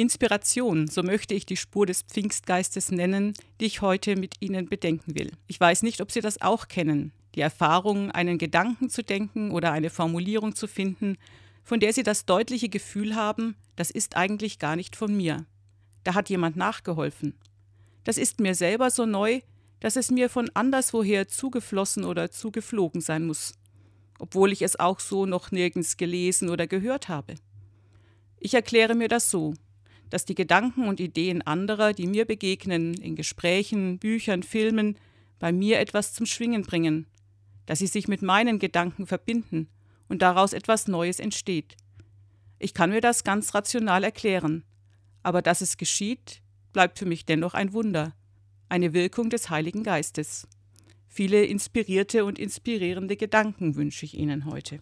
Inspiration, so möchte ich die Spur des Pfingstgeistes nennen, die ich heute mit Ihnen bedenken will. Ich weiß nicht, ob Sie das auch kennen, die Erfahrung, einen Gedanken zu denken oder eine Formulierung zu finden, von der Sie das deutliche Gefühl haben, das ist eigentlich gar nicht von mir. Da hat jemand nachgeholfen. Das ist mir selber so neu, dass es mir von anderswoher zugeflossen oder zugeflogen sein muss, obwohl ich es auch so noch nirgends gelesen oder gehört habe. Ich erkläre mir das so dass die Gedanken und Ideen anderer, die mir begegnen, in Gesprächen, Büchern, Filmen, bei mir etwas zum Schwingen bringen, dass sie sich mit meinen Gedanken verbinden und daraus etwas Neues entsteht. Ich kann mir das ganz rational erklären, aber dass es geschieht, bleibt für mich dennoch ein Wunder, eine Wirkung des Heiligen Geistes. Viele inspirierte und inspirierende Gedanken wünsche ich Ihnen heute.